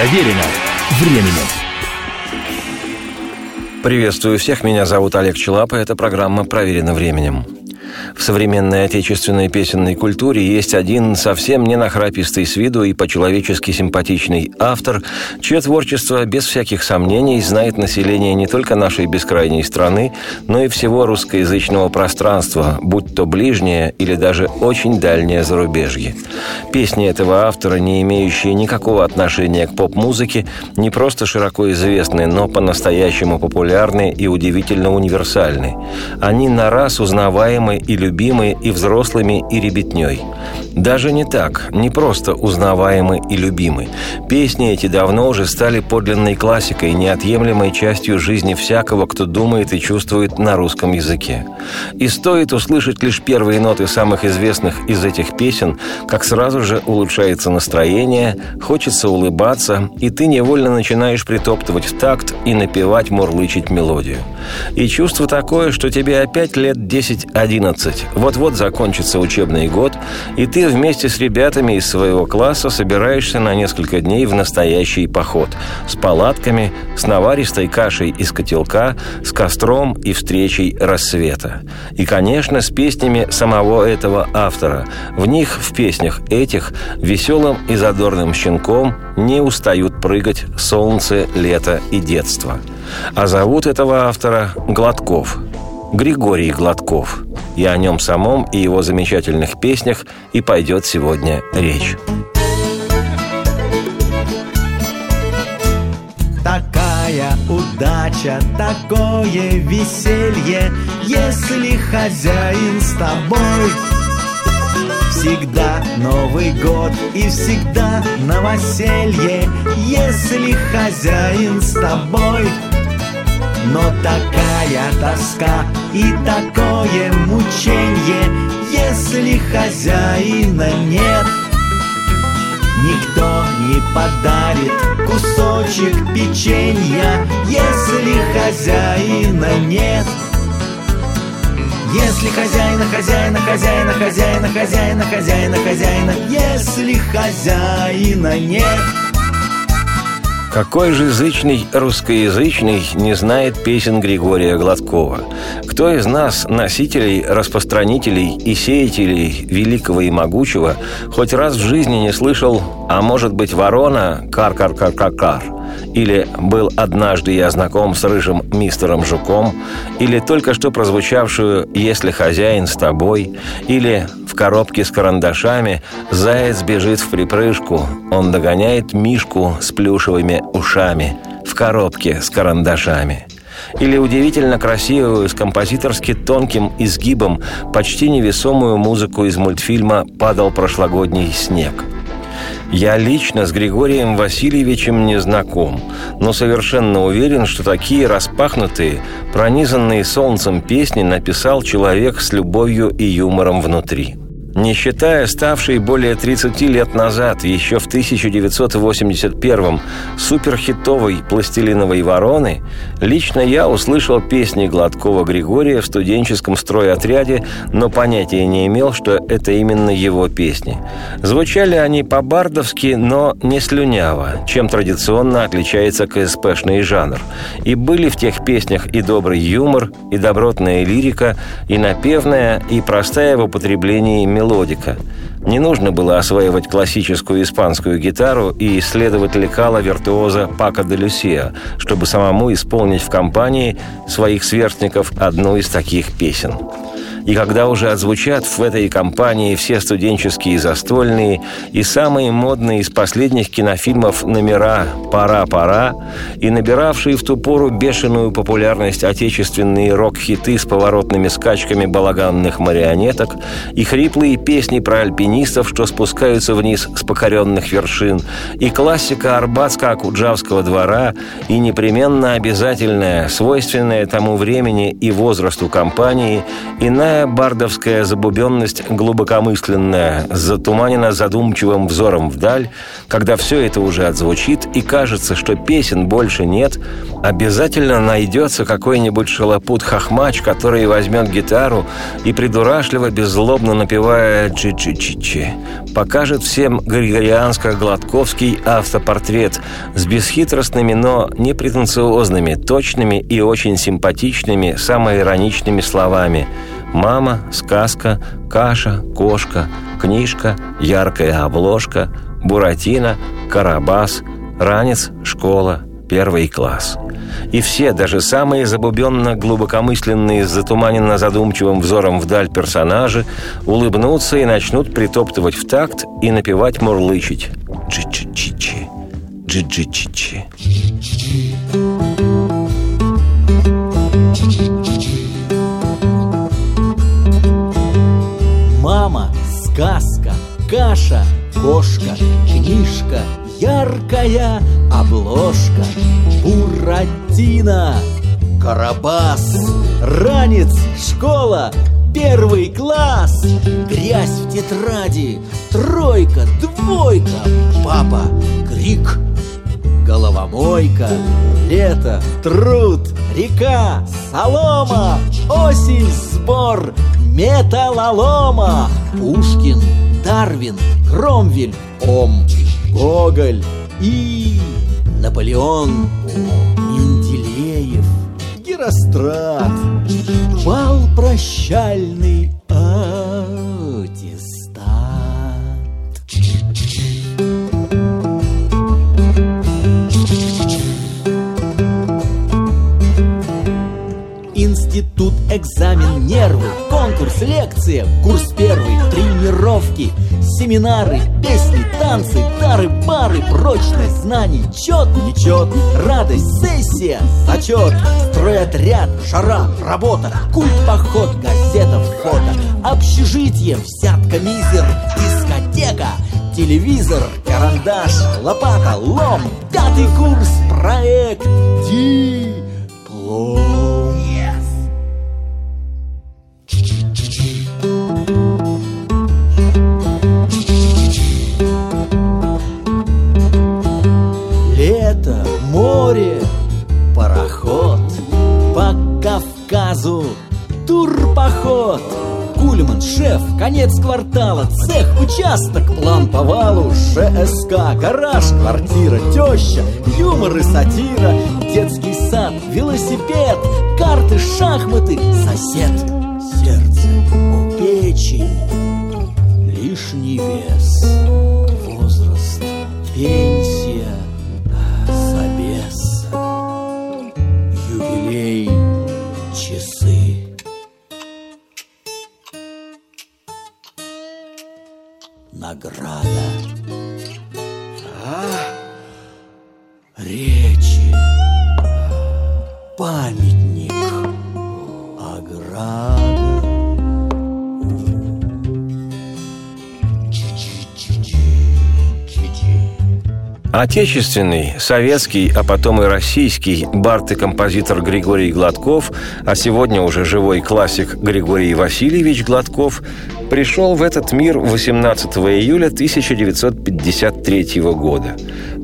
Проверено временем. Приветствую всех, меня зовут Олег Челапа, это программа «Проверено временем». В современной отечественной песенной культуре есть один совсем не нахрапистый с виду и по-человечески симпатичный автор, чье творчество, без всяких сомнений, знает население не только нашей бескрайней страны, но и всего русскоязычного пространства, будь то ближнее или даже очень дальнее зарубежье. Песни этого автора, не имеющие никакого отношения к поп-музыке, не просто широко известны, но по-настоящему популярны и удивительно универсальны. Они на раз узнаваемы и любимы и взрослыми, и ребятней. Даже не так, не просто узнаваемы и любимы. Песни эти давно уже стали подлинной классикой, неотъемлемой частью жизни всякого, кто думает и чувствует на русском языке. И стоит услышать лишь первые ноты самых известных из этих песен, как сразу же улучшается настроение, хочется улыбаться, и ты невольно начинаешь притоптывать в такт и напевать, мурлычить мелодию. И чувство такое, что тебе опять лет 10-11. Вот-вот закончится учебный год, и ты вместе с ребятами из своего класса собираешься на несколько дней в настоящий поход. С палатками, с наваристой кашей из котелка, с костром и встречей рассвета. И, конечно, с песнями самого этого автора. В них, в песнях этих, веселым и задорным щенком не устают прыгать солнце, лето и детство. А зовут этого автора Гладков. Григорий Гладков. И о нем самом и его замечательных песнях и пойдет сегодня речь. Такая удача, такое веселье, если хозяин с тобой. Всегда Новый год и всегда новоселье, если хозяин с тобой. Но такая тоска и такое мученье, если хозяина нет. Никто не подарит кусочек печенья, если хозяина нет. Если хозяина, хозяина, хозяина, хозяина, хозяина, хозяина, хозяина, если хозяина нет. Какой же язычный русскоязычный не знает песен Григория Гладкова? Кто из нас, носителей, распространителей и сеятелей великого и могучего, хоть раз в жизни не слышал «А может быть, ворона? Кар-кар-кар-кар-кар» или «Был однажды я знаком с рыжим мистером Жуком», или только что прозвучавшую «Если хозяин с тобой», или коробке с карандашами заяц бежит в припрыжку, он догоняет мишку с плюшевыми ушами в коробке с карандашами – или удивительно красивую, с композиторски тонким изгибом, почти невесомую музыку из мультфильма «Падал прошлогодний снег». Я лично с Григорием Васильевичем не знаком, но совершенно уверен, что такие распахнутые, пронизанные солнцем песни написал человек с любовью и юмором внутри – не считая ставшей более 30 лет назад, еще в 1981-м, суперхитовой «Пластилиновой вороны», лично я услышал песни Гладкова Григория в студенческом стройотряде, но понятия не имел, что это именно его песни. Звучали они по-бардовски, но не слюняво, чем традиционно отличается КСПшный жанр. И были в тех песнях и добрый юмор, и добротная лирика, и напевная, и простая в употреблении мелодика. Не нужно было осваивать классическую испанскую гитару и исследовать лекала виртуоза Пака де Люсия, чтобы самому исполнить в компании своих сверстников одну из таких песен. И когда уже отзвучат в этой компании все студенческие застольные и самые модные из последних кинофильмов номера «Пора, пора» и набиравшие в ту пору бешеную популярность отечественные рок-хиты с поворотными скачками балаганных марионеток и хриплые песни про альпинистов, что спускаются вниз с покоренных вершин, и классика Арбатско-Акуджавского двора, и непременно обязательная, свойственная тому времени и возрасту компании, иная Самая бардовская забубенность глубокомысленная, затуманена задумчивым взором вдаль, когда все это уже отзвучит и кажется, что песен больше нет, обязательно найдется какой-нибудь шалопут-хохмач, который возьмет гитару и придурашливо, беззлобно напевая «Чи-чи-чи-чи», покажет всем григорианско-гладковский автопортрет с бесхитростными, но непретенциозными, точными и очень симпатичными, самоироничными словами «Мама», «Сказка», «Каша», «Кошка», «Книжка», «Яркая обложка», «Буратино», «Карабас», «Ранец», «Школа», «Первый класс». И все, даже самые забубенно глубокомысленные с затуманенно задумчивым взором вдаль персонажи, улыбнутся и начнут притоптывать в такт и напевать мурлычить. Джи-джи-чи-чи, джи-джи-чи-чи. Мама, сказка, каша, кошка, книжка, яркая обложка, Буратино, Карабас, ранец, школа, первый класс, грязь в тетради, тройка, двойка, папа, крик, головомойка, лето, труд, река, солома, осень, сбор, металлолома, Пушкин, Дарвин, Кромвель, Ом, Гоголь и Наполеон, Менделеев, Герострат, бал прощальный аттестат. Институт, экзамен, нервы, конкурс, лекция, курс первый, тренировки, семинары, песни, танцы, тары, бары, прочность знаний, чет, нечет, радость, сессия, зачет, стройотряд, жара, работа, культ, поход, газета, фото, общежитие, взятка, мизер, дискотека, телевизор, карандаш, лопата, лом, пятый курс, проект, диплом. Кавказу турпоход. Кульман, шеф, конец квартала, цех, участок, план по валу, ЖСК, гараж, квартира, теща, юмор и сатира, детский сад, велосипед, карты, шахматы, сосед, сердце, у печени, лишний вес, возраст, пенсия, собес, юбилей, Награда. А? Речи. Памятник. Ограда. Отечественный, советский, а потом и российский бард и композитор Григорий Гладков, а сегодня уже живой классик Григорий Васильевич Гладков, пришел в этот мир 18 июля 1953 года.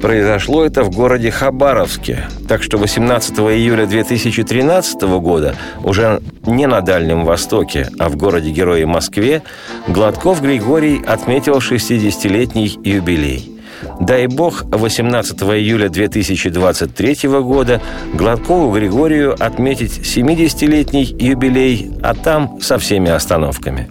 Произошло это в городе Хабаровске, так что 18 июля 2013 года уже не на Дальнем Востоке, а в городе-герое Москве Гладков Григорий отметил 60-летний юбилей. Дай бог, 18 июля 2023 года Гладкову Григорию отметить 70-летний юбилей, а там со всеми остановками.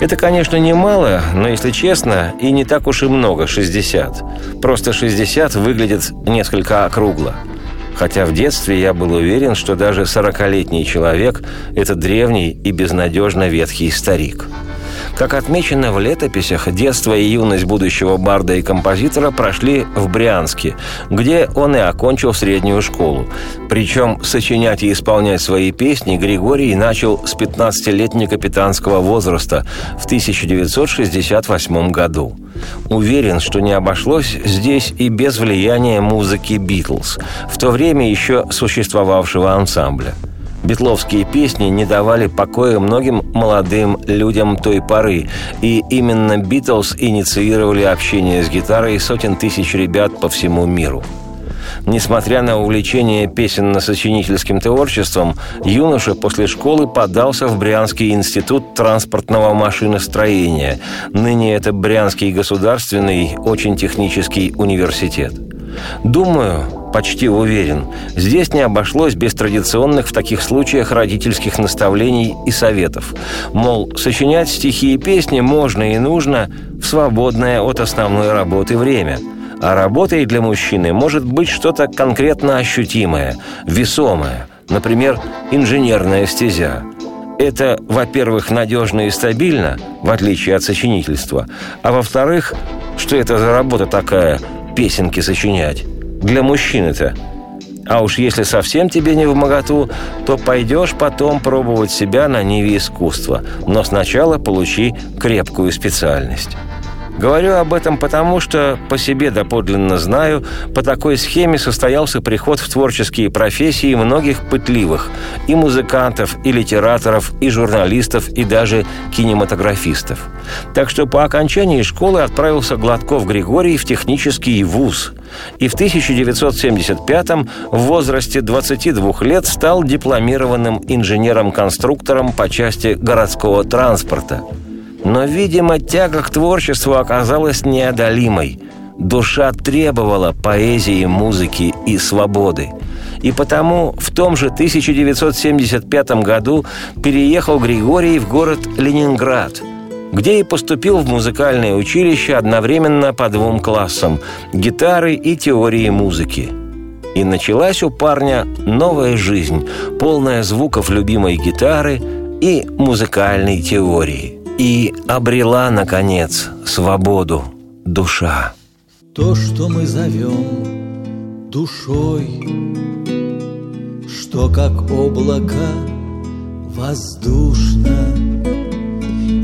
Это, конечно, немало, но, если честно, и не так уж и много – 60. Просто 60 выглядит несколько округло. Хотя в детстве я был уверен, что даже 40-летний человек – это древний и безнадежно ветхий старик – как отмечено в летописях, детство и юность будущего барда и композитора прошли в Брянске, где он и окончил среднюю школу. Причем сочинять и исполнять свои песни Григорий начал с 15-летнего капитанского возраста в 1968 году. Уверен, что не обошлось здесь и без влияния музыки «Битлз», в то время еще существовавшего ансамбля – Битловские песни не давали покоя многим молодым людям той поры, и именно Битлз инициировали общение с гитарой сотен тысяч ребят по всему миру. Несмотря на увлечение песенно-сочинительским творчеством, юноша после школы подался в Брянский институт транспортного машиностроения. Ныне это Брянский государственный, очень технический университет. Думаю, почти уверен, здесь не обошлось без традиционных в таких случаях родительских наставлений и советов. Мол, сочинять стихи и песни можно и нужно в свободное от основной работы время – а работой для мужчины может быть что-то конкретно ощутимое, весомое, например, инженерная стезя. Это, во-первых, надежно и стабильно, в отличие от сочинительства, а во-вторых, что это за работа такая, песенки сочинять? Для мужчины-то. А уж если совсем тебе не в моготу, то пойдешь потом пробовать себя на ниве искусства, но сначала получи крепкую специальность. Говорю об этом потому, что по себе доподлинно знаю, по такой схеме состоялся приход в творческие профессии многих пытливых и музыкантов, и литераторов, и журналистов, и даже кинематографистов. Так что по окончании школы отправился Гладков Григорий в технический вуз – и в 1975-м в возрасте 22 лет стал дипломированным инженером-конструктором по части городского транспорта – но, видимо, тяга к творчеству оказалась неодолимой. Душа требовала поэзии, музыки и свободы. И потому в том же 1975 году переехал Григорий в город Ленинград, где и поступил в музыкальное училище одновременно по двум классам – гитары и теории музыки. И началась у парня новая жизнь, полная звуков любимой гитары и музыкальной теории – и обрела, наконец, свободу душа. То, что мы зовем душой, Что как облако воздушно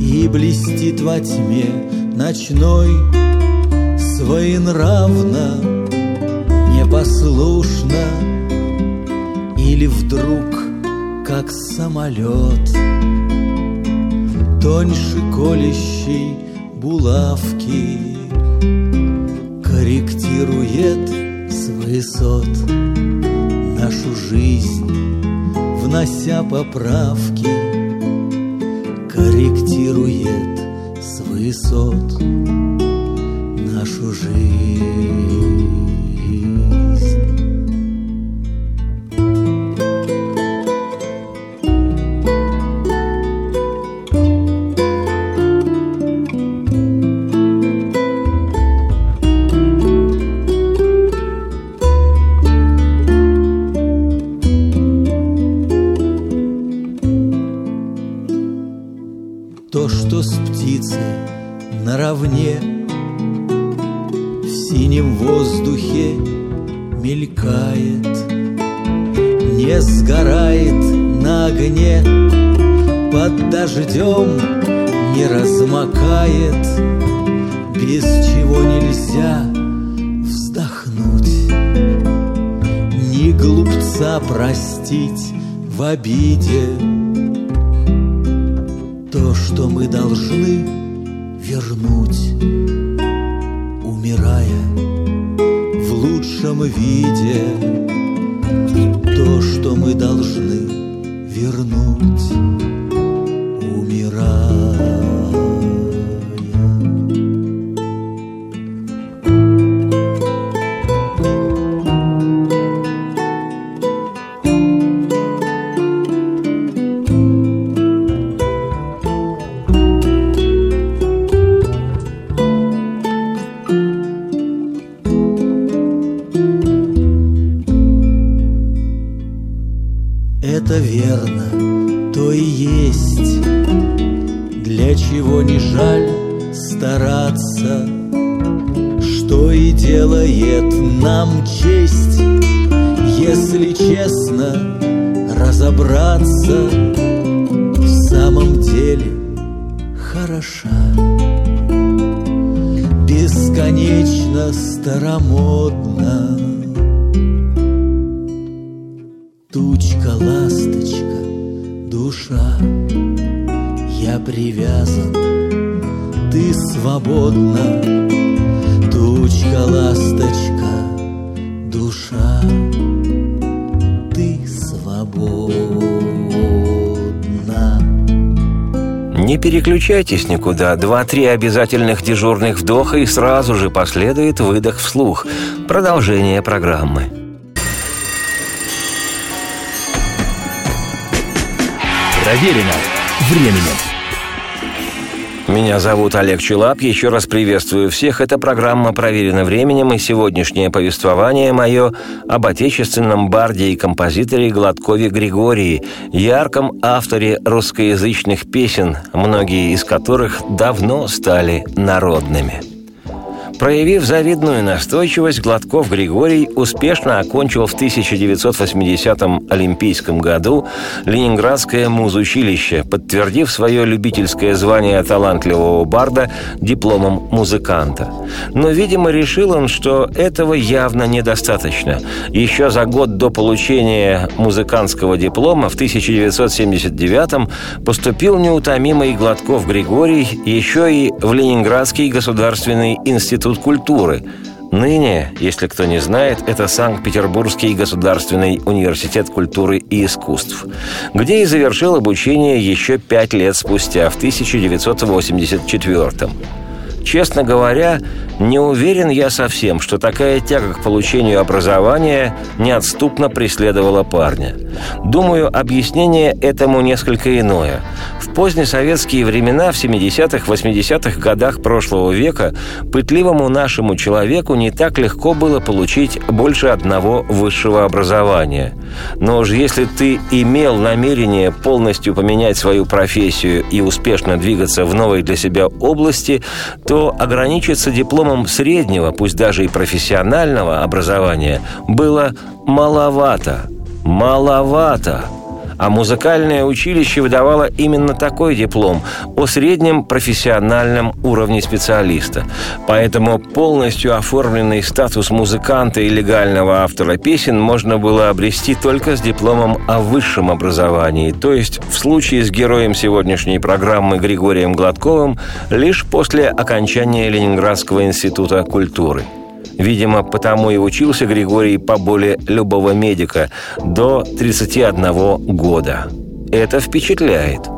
И блестит во тьме ночной Своенравно, непослушно Или вдруг, как самолет — тоньше колющей булавки Корректирует с высот нашу жизнь, внося поправки Корректирует с высот нашу жизнь вернуть переключайтесь никуда. Два-три обязательных дежурных вдоха и сразу же последует выдох вслух. Продолжение программы. Проверено временем. Меня зовут Олег Челап. Еще раз приветствую всех. Это программа «Проверено временем» и сегодняшнее повествование мое об отечественном барде и композиторе Гладкове Григории, ярком авторе русскоязычных песен, многие из которых давно стали народными. Проявив завидную настойчивость, Гладков Григорий успешно окончил в 1980 Олимпийском году Ленинградское музучилище, подтвердив свое любительское звание талантливого барда дипломом музыканта. Но, видимо, решил он, что этого явно недостаточно. Еще за год до получения музыкантского диплома в 1979 поступил неутомимый Гладков Григорий еще и в Ленинградский государственный институт культуры. Ныне, если кто не знает, это Санкт-Петербургский государственный университет культуры и искусств, где и завершил обучение еще пять лет спустя, в 1984 -м. Честно говоря, не уверен я совсем, что такая тяга к получению образования неотступно преследовала парня. Думаю, объяснение этому несколько иное. В позднесоветские времена, в 70-х, 80-х годах прошлого века, пытливому нашему человеку не так легко было получить больше одного высшего образования. Но уж если ты имел намерение полностью поменять свою профессию и успешно двигаться в новой для себя области, то ограничиться дипломом среднего, пусть даже и профессионального образования было маловато. Маловато а музыкальное училище выдавало именно такой диплом о среднем профессиональном уровне специалиста. Поэтому полностью оформленный статус музыканта и легального автора песен можно было обрести только с дипломом о высшем образовании, то есть в случае с героем сегодняшней программы Григорием Гладковым лишь после окончания Ленинградского института культуры – Видимо, потому и учился Григорий поболее любого медика до 31 года. Это впечатляет –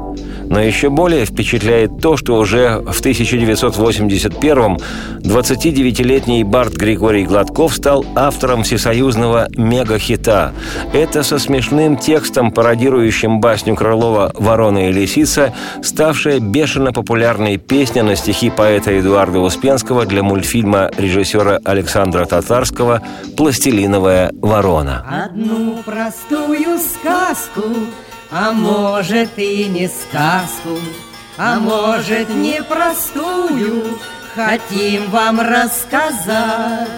но еще более впечатляет то, что уже в 1981-м 29-летний Барт Григорий Гладков стал автором всесоюзного мегахита. Это со смешным текстом, пародирующим басню Крылова «Ворона и лисица», ставшая бешено популярной песня на стихи поэта Эдуарда Успенского для мультфильма режиссера Александра Татарского «Пластилиновая ворона». Одну простую сказку а может и не сказку, а может не простую, хотим вам рассказать.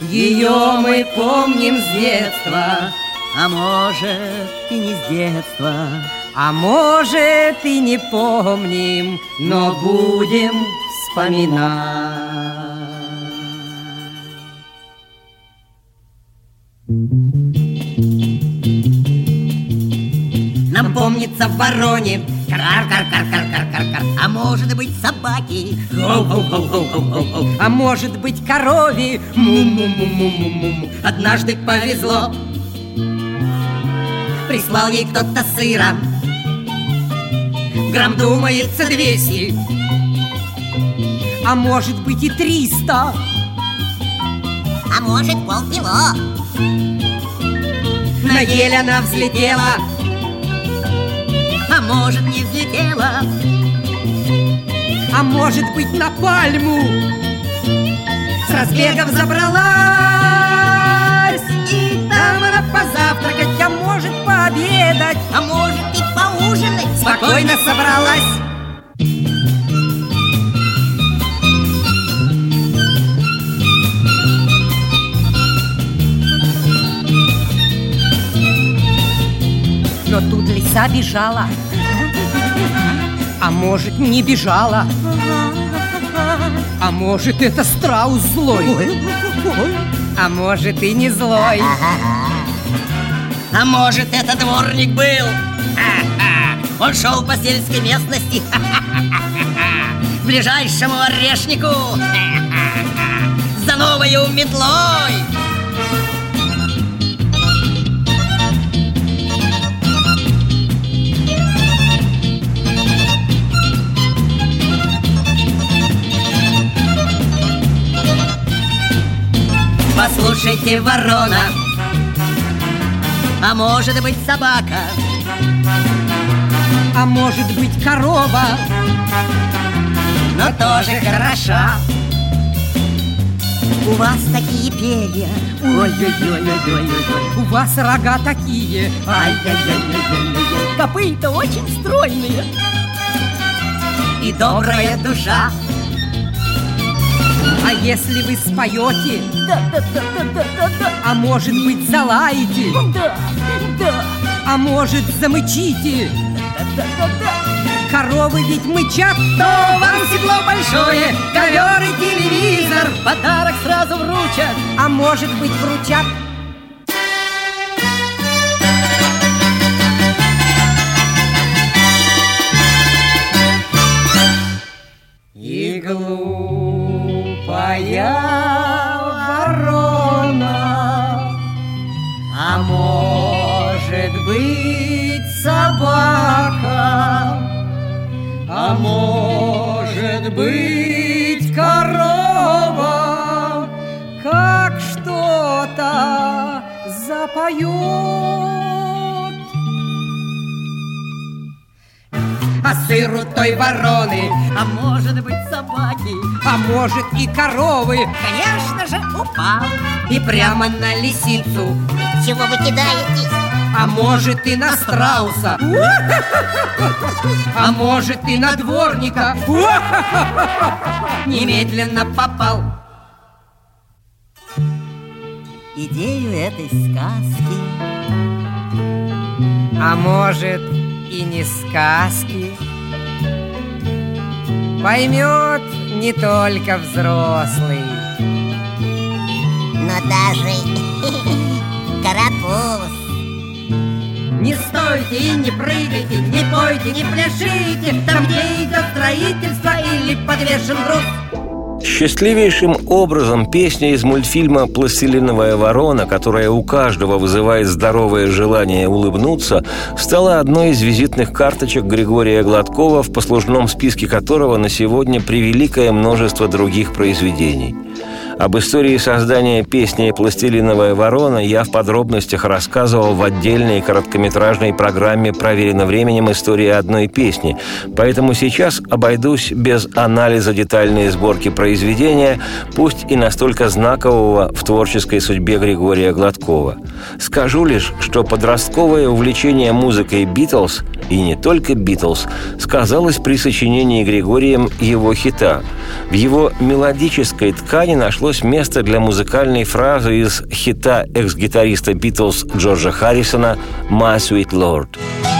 Ее мы помним с детства, а может и не с детства, а может и не помним, но будем вспоминать. Нам помнится в вороне. Кар-кар-кар-кар-кар-кар-кар. А может быть собаки? А может быть корове Му-му-му-му-му-му Однажды повезло. Прислал ей кто-то сыра. Грамм думается двести. А может быть и триста. А может полкило. На ель она взлетела а может не взлетела? А может быть на пальму С разбегов забралась? И там она позавтракать, а может пообедать? А может и поужинать? Спокойно. собралась лиса бежала А может не бежала? А может это страус злой? А может и не злой? А может это дворник был? Он шел по сельской местности. Ближайшему орешнику. За новою метлой Послушайте, ворона. А может быть собака? А может быть корова? Но тоже хороша. У вас такие перья. Ой-ой-ой-ой-ой-ой У вас рога такие. Ай-яй-яй-яй-яй-яй Копыта очень стройные. И добрая душа А если вы споете? Да, да, да, да, да, да, да. А может быть залаете? Да, да, А может замычите? Да, да, да, да. Коровы ведь мычат То вам седло большое, ковер и телевизор. Подарок сразу вручат. А может быть вручат запоет А сыру той вороны А может быть собаки А может и коровы. Конечно же упал. И прямо на лисицу. Чего вы кидаетесь? А может и на страуса. А может и на дворника. Немедленно попал Идею этой сказки. А может и не сказки. Поймет не только взрослый. Но даже карапуз. Не стойте и не прыгайте, не пойте, не пляшите. Там, где идет строительство или подвешен груз Счастливейшим образом песня из мультфильма «Пластилиновая ворона», которая у каждого вызывает здоровое желание улыбнуться, стала одной из визитных карточек Григория Гладкова, в послужном списке которого на сегодня превеликое множество других произведений. Об истории создания песни «Пластилиновая ворона» я в подробностях рассказывал в отдельной короткометражной программе «Проверено временем. История одной песни». Поэтому сейчас обойдусь без анализа детальной сборки произведения, пусть и настолько знакового в творческой судьбе Григория Гладкова. Скажу лишь, что подростковое увлечение музыкой «Битлз» и не только «Битлз» сказалось при сочинении Григорием его хита. В его мелодической ткани нашлось место для музыкальной фразы из хита экс-гитариста «Битлз» Джорджа Харрисона «My Sweet Lord».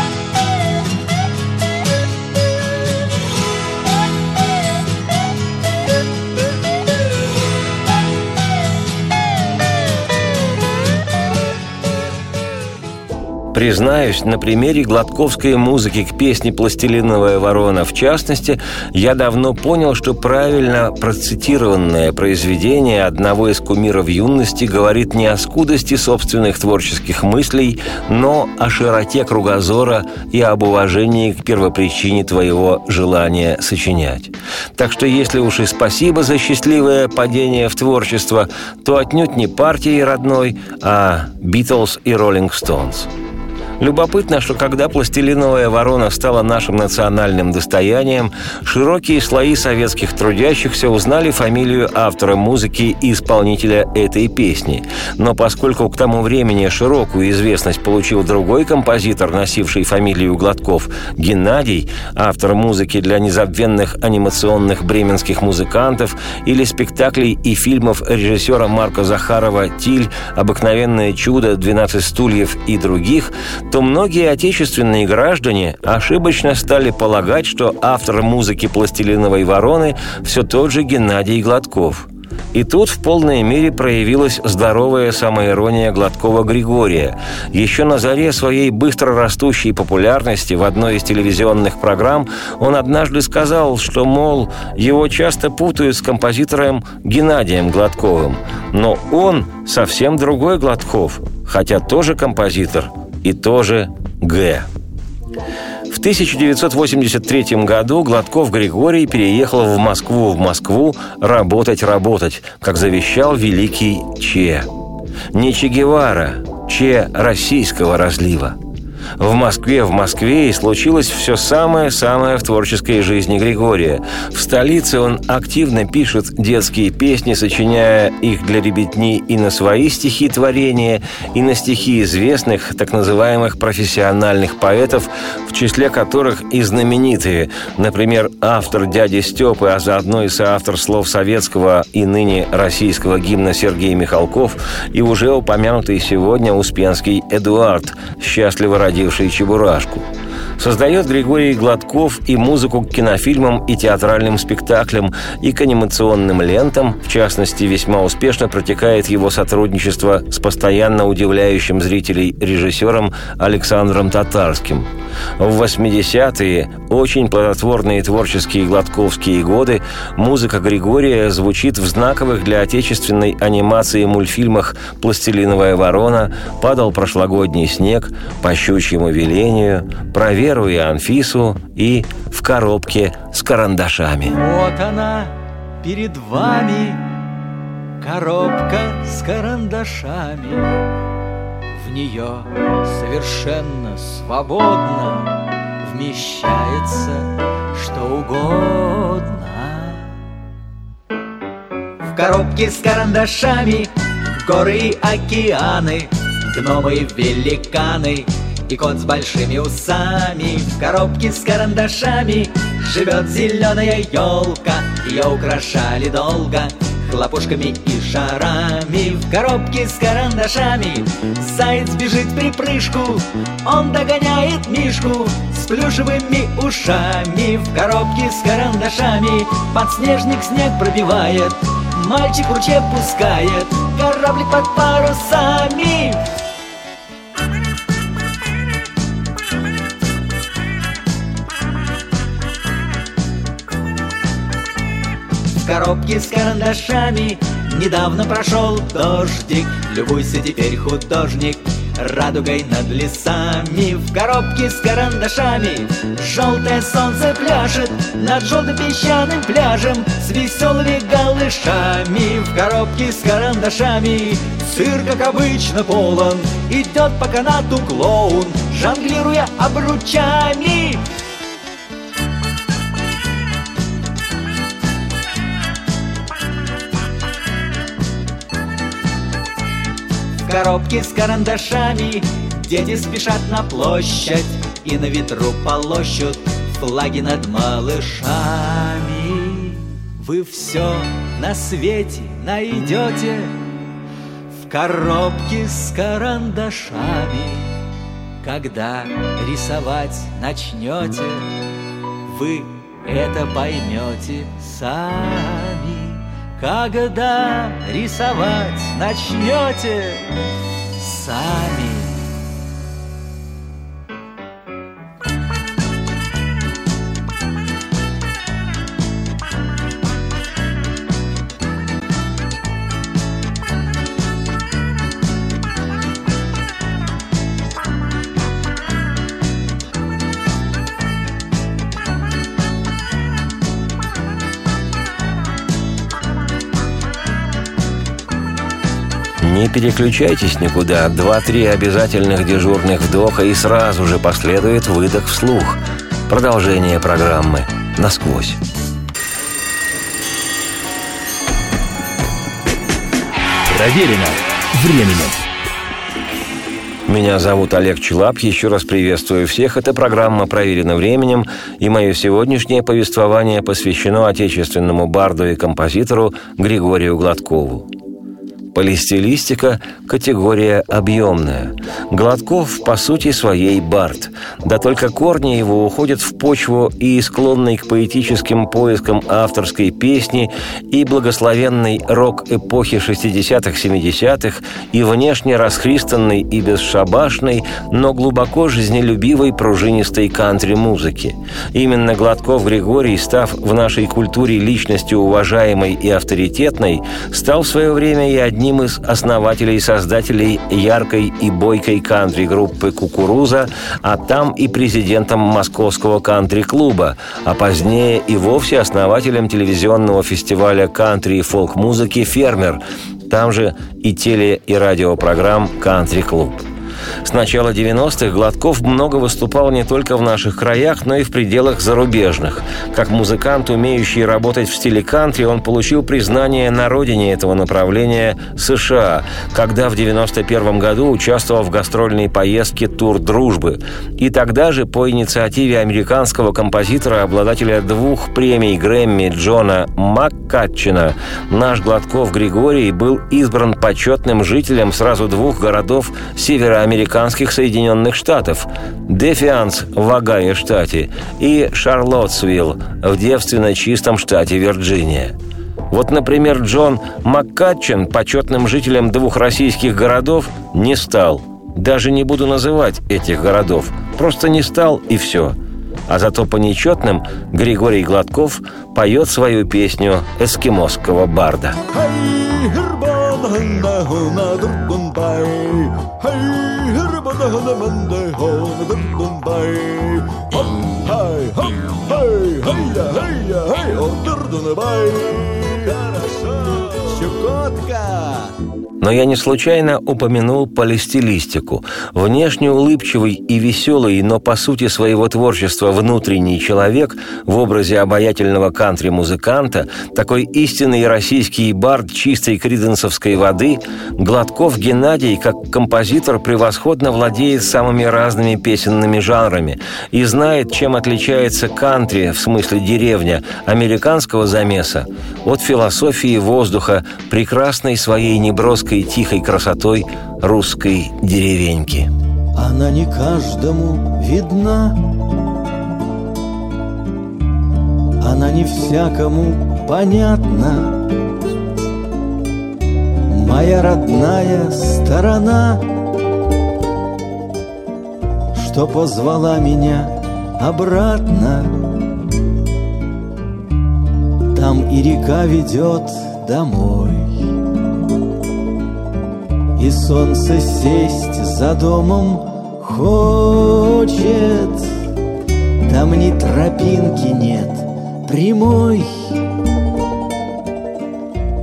Признаюсь, на примере гладковской музыки к песне «Пластилиновая ворона» в частности, я давно понял, что правильно процитированное произведение одного из кумиров юности говорит не о скудости собственных творческих мыслей, но о широте кругозора и об уважении к первопричине твоего желания сочинять. Так что если уж и спасибо за счастливое падение в творчество, то отнюдь не партии родной, а «Битлз» и «Роллинг Стоунс». Любопытно, что когда пластилиновая ворона стала нашим национальным достоянием, широкие слои советских трудящихся узнали фамилию автора музыки и исполнителя этой песни. Но поскольку к тому времени широкую известность получил другой композитор, носивший фамилию Гладков, Геннадий, автор музыки для незабвенных анимационных бременских музыкантов или спектаклей и фильмов режиссера Марка Захарова «Тиль», «Обыкновенное чудо», «12 стульев» и других, то многие отечественные граждане ошибочно стали полагать, что автор музыки «Пластилиновой вороны» все тот же Геннадий Гладков. И тут в полной мере проявилась здоровая самоирония Гладкова Григория. Еще на заре своей быстро растущей популярности в одной из телевизионных программ он однажды сказал, что, мол, его часто путают с композитором Геннадием Гладковым. Но он совсем другой Гладков, хотя тоже композитор и тоже Г. В 1983 году Гладков Григорий переехал в Москву в Москву работать-работать, как завещал великий Че. Не Че Гевара, Че российского разлива. В Москве, в Москве и случилось все самое-самое в творческой жизни Григория. В столице он активно пишет детские песни, сочиняя их для ребятни и на свои стихи творения, и на стихи известных, так называемых профессиональных поэтов, в числе которых и знаменитые, например, автор «Дяди Степы», а заодно и соавтор слов советского и ныне российского гимна Сергей Михалков и уже упомянутый сегодня Успенский Эдуард, счастливо родился родивший Чебурашку. Создает Григорий Гладков и музыку к кинофильмам и театральным спектаклям, и к анимационным лентам. В частности, весьма успешно протекает его сотрудничество с постоянно удивляющим зрителей режиссером Александром Татарским. В 80-е, очень плодотворные творческие гладковские годы, музыка Григория звучит в знаковых для отечественной анимации мультфильмах «Пластилиновая ворона», «Падал прошлогодний снег», «По щучьему велению», «Проверь Веру и Анфису и в коробке с карандашами. Вот она перед вами, коробка с карандашами. В нее совершенно свободно вмещается что угодно. В коробке с карандашами горы океаны, гномы великаны — и кот с большими усами В коробке с карандашами Живет зеленая елка. Ее украшали долго Хлопушками и шарами. В коробке с карандашами Заяц бежит при прыжку Он догоняет мишку С плюшевыми ушами. В коробке с карандашами Подснежник снег пробивает Мальчик ручей пускает Кораблик под парусами в коробке с карандашами. Недавно прошел дождик Любуйся теперь художник. Радугой над лесами В коробке с карандашами. Желтое солнце пляшет Над желтым песчаным пляжем С веселыми голышами В коробке с карандашами Цирк, как обычно, полон. Идет по канату клоун Жонглируя обручами коробки с карандашами. Дети спешат на площадь И на ветру полощут Флаги над малышами. Вы все на свете найдете В коробке с карандашами. Когда рисовать начнете Вы это поймете сами когда рисовать начнете сами. Не переключайтесь никуда. Два-три обязательных дежурных вдоха и сразу же последует выдох вслух. Продолжение программы «Насквозь». Проверено временем. Меня зовут Олег Челап. Еще раз приветствую всех. Это программа «Проверено временем», и мое сегодняшнее повествование посвящено отечественному барду и композитору Григорию Гладкову. Полистилистика – категория объемная. Гладков, по сути своей, бард. Да только корни его уходят в почву и склонный к поэтическим поискам авторской песни, и благословенной рок-эпохи 60-х-70-х, и внешне расхристанной и бесшабашной, но глубоко жизнелюбивой пружинистой кантри-музыки. Именно Гладков Григорий, став в нашей культуре личностью уважаемой и авторитетной, стал в свое время и одним одним из основателей и создателей яркой и бойкой кантри-группы «Кукуруза», а там и президентом Московского кантри-клуба, а позднее и вовсе основателем телевизионного фестиваля кантри и фолк-музыки «Фермер», там же и теле- и радиопрограмм «Кантри-клуб». С начала 90-х Гладков много выступал не только в наших краях, но и в пределах зарубежных. Как музыкант, умеющий работать в стиле кантри, он получил признание на родине этого направления США, когда в 91 году участвовал в гастрольной поездке «Тур дружбы». И тогда же по инициативе американского композитора, обладателя двух премий Грэмми Джона Маккатчина, наш Гладков Григорий был избран почетным жителем сразу двух городов североамерики американских Соединенных Штатов, Дефианс в Огайо штате и Шарлоттсвилл в девственно чистом штате Вирджиния. Вот, например, Джон Маккатчен почетным жителем двух российских городов не стал. Даже не буду называть этих городов. Просто не стал и все. А зато по нечетным Григорий Гладков поет свою песню эскимосского барда. Hey, hula hula Monday, hula Bombay. Hum, hi, hum, hi, hey, hey, hey, hey, hula Bombay. Но я не случайно упомянул полистилистику. Внешне улыбчивый и веселый, но по сути своего творчества внутренний человек в образе обаятельного кантри-музыканта, такой истинный российский бард чистой криденсовской воды, Гладков Геннадий, как композитор, превосходно владеет самыми разными песенными жанрами и знает, чем отличается кантри, в смысле деревня, американского замеса, от философии воздуха, прекрасной своей неброской и тихой красотой русской деревеньки. Она не каждому видна, Она не всякому понятна. Моя родная сторона, Что позвала меня обратно. Там и река ведет домой. И солнце сесть за домом хочет. Там ни тропинки нет прямой.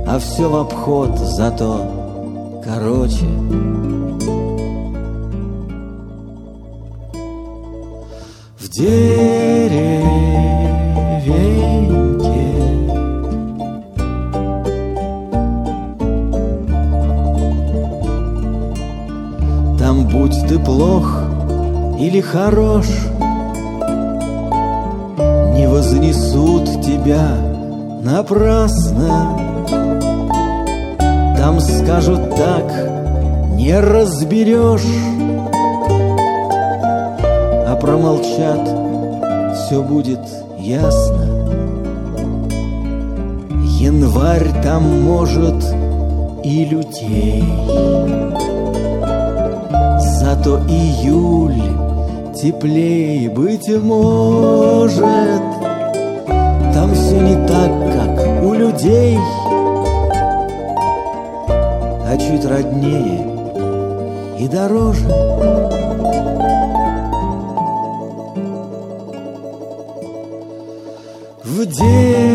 А все в обход зато короче. В деревне плох или хорош, Не вознесут тебя напрасно. Там скажут так, не разберешь, А промолчат, все будет ясно. Январь там может и лютей. Зато июль теплее быть может. Там все не так, как у людей А чуть роднее и дороже. В дереве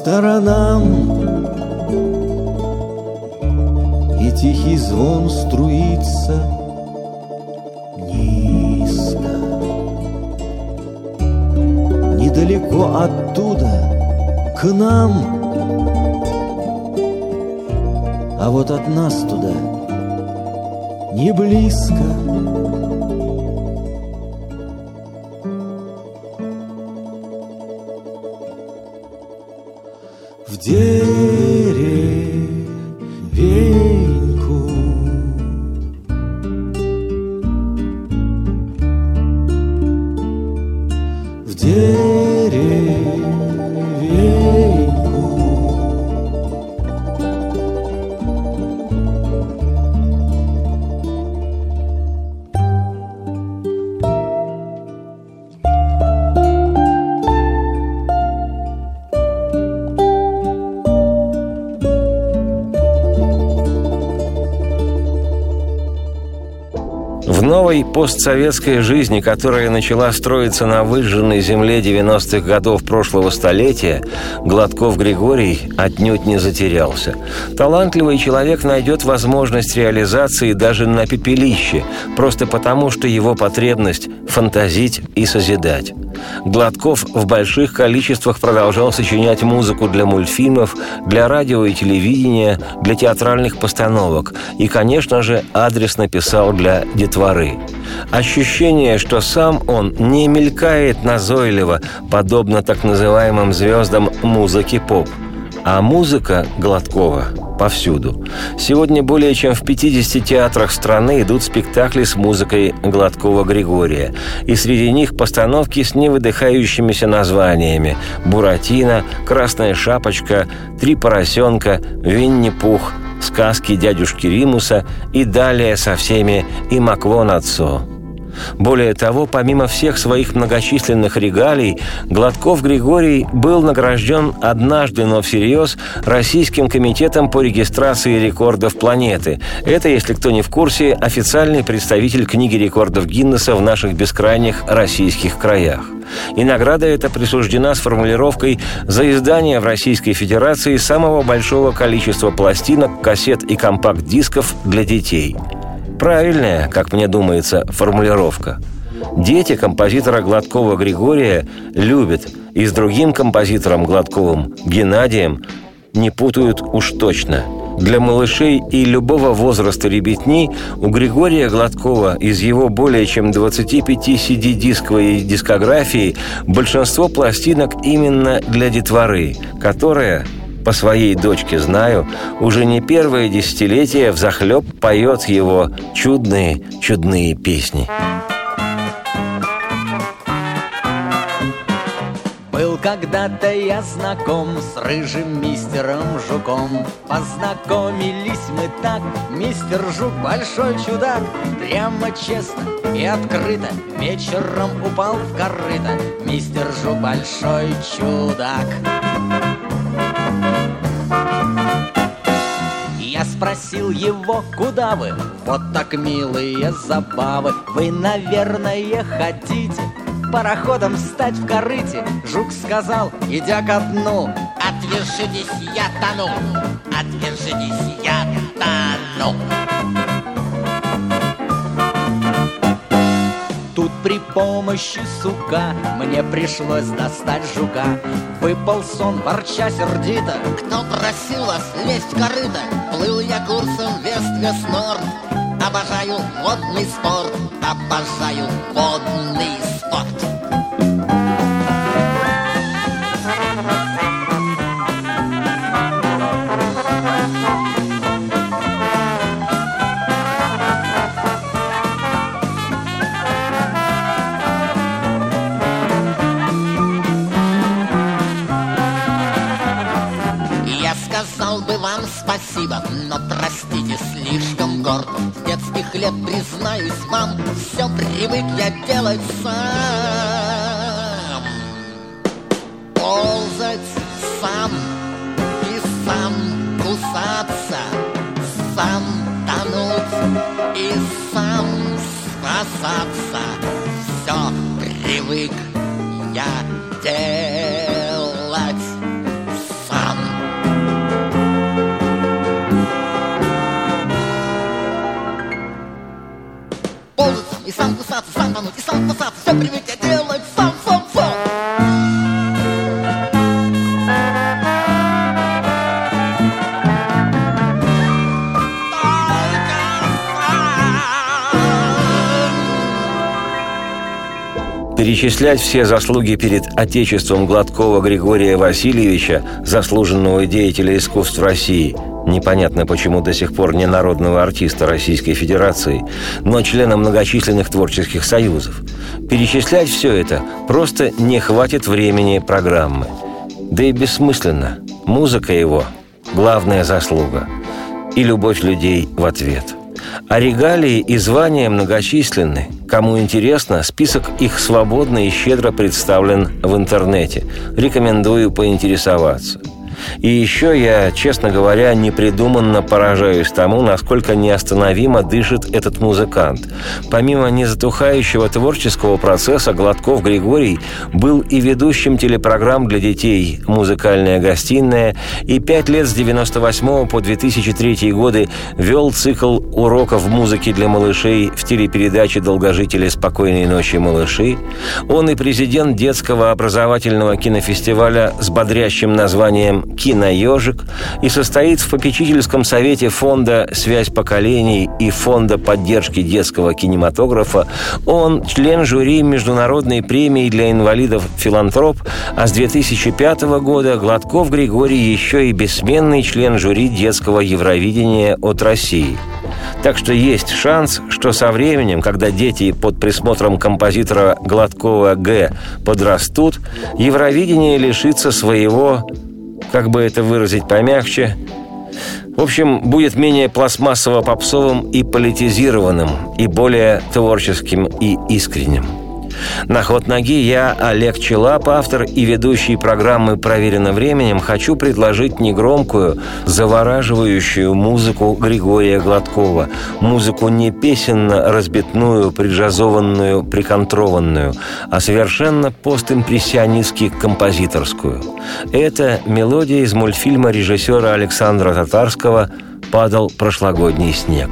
сторонам. И тихий звон струится низко. Недалеко оттуда к нам. А вот от нас туда не близко. В постсоветской жизни, которая начала строиться на выжженной земле 90-х годов прошлого столетия, Гладков Григорий отнюдь не затерялся. Талантливый человек найдет возможность реализации даже на пепелище, просто потому, что его потребность – фантазить и созидать. Гладков в больших количествах продолжал сочинять музыку для мультфильмов, для радио и телевидения, для театральных постановок и, конечно же, адресно писал для детворы. Ощущение, что сам он не мелькает назойливо, подобно так называемым звездам музыки поп – а музыка Гладкова повсюду. Сегодня более чем в 50 театрах страны идут спектакли с музыкой Гладкова Григория. И среди них постановки с невыдыхающимися названиями «Буратино», «Красная шапочка», «Три поросенка», «Винни-Пух», «Сказки дядюшки Римуса» и далее со всеми «И Маклон отцо». Более того, помимо всех своих многочисленных регалий, Гладков Григорий был награжден однажды, но всерьез, Российским комитетом по регистрации рекордов планеты. Это, если кто не в курсе, официальный представитель книги рекордов Гиннесса в наших бескрайних российских краях. И награда эта присуждена с формулировкой «за издание в Российской Федерации самого большого количества пластинок, кассет и компакт-дисков для детей». Правильная, как мне думается, формулировка. Дети композитора Гладкова Григория любят и с другим композитором Гладковым, Геннадием, не путают уж точно. Для малышей и любого возраста ребятни у Григория Гладкова из его более чем 25 CD-дисковой дискографии большинство пластинок именно для детворы, которая, по своей дочке знаю, уже не первое десятилетие взахлеб поет его чудные, чудные песни. Был когда-то я знаком с рыжим мистером Жуком. Познакомились мы так, мистер Жук большой чудак. Прямо честно и открыто вечером упал в корыто. Мистер Жук большой чудак спросил его, куда вы? Вот так милые забавы Вы, наверное, хотите пароходом встать в корыте? Жук сказал, идя ко дну Отвержитесь, я тону Отвержитесь, я тону Тут при помощи сука. Мне пришлось достать жука. Выпал сон, ворча сердито. Кто просил вас лезть в корыто? Плыл я курсом Вест-Вест-Норд Обожаю водный спорт. Обожаю водный спорт Перечислять все заслуги перед Отечеством Гладкова Григория Васильевича, заслуженного деятеля искусств России, непонятно почему до сих пор не народного артиста Российской Федерации, но члена многочисленных творческих союзов. Перечислять все это просто не хватит времени программы. Да и бессмысленно. Музыка его – главная заслуга. И любовь людей в ответ – а регалии и звания многочисленны. Кому интересно, список их свободно и щедро представлен в интернете. Рекомендую поинтересоваться. И еще я, честно говоря, непридуманно поражаюсь тому, насколько неостановимо дышит этот музыкант. Помимо незатухающего творческого процесса, Гладков Григорий был и ведущим телепрограмм для детей «Музыкальная гостиная» и пять лет с 98 по 2003 годы вел цикл уроков музыки для малышей в телепередаче «Долгожители спокойной ночи, малыши». Он и президент детского образовательного кинофестиваля с бодрящим названием «Киноежик» и состоит в попечительском совете фонда «Связь поколений» и фонда поддержки детского кинематографа. Он член жюри Международной премии для инвалидов «Филантроп», а с 2005 года Гладков Григорий еще и бессменный член жюри детского Евровидения от России. Так что есть шанс, что со временем, когда дети под присмотром композитора Гладкова Г подрастут, Евровидение лишится своего как бы это выразить помягче, в общем, будет менее пластмассово-попсовым и политизированным, и более творческим и искренним. На ход ноги я, Олег Челап, автор и ведущий программы «Проверено временем», хочу предложить негромкую, завораживающую музыку Григория Гладкова. Музыку не песенно-разбитную, приджазованную, приконтрованную, а совершенно постимпрессионистски-композиторскую. Это мелодия из мультфильма режиссера Александра Татарского «Падал прошлогодний снег».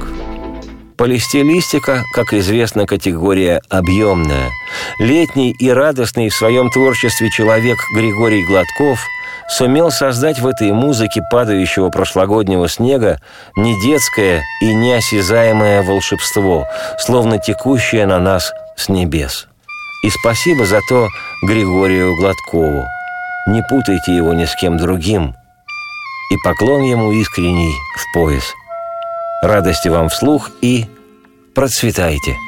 Полистилистика, как известно, категория объемная. Летний и радостный в своем творчестве человек Григорий Гладков сумел создать в этой музыке падающего прошлогоднего снега не детское и неосязаемое волшебство, словно текущее на нас с небес. И спасибо за то Григорию Гладкову. Не путайте его ни с кем другим. И поклон ему искренний в пояс – Радости вам вслух и процветайте!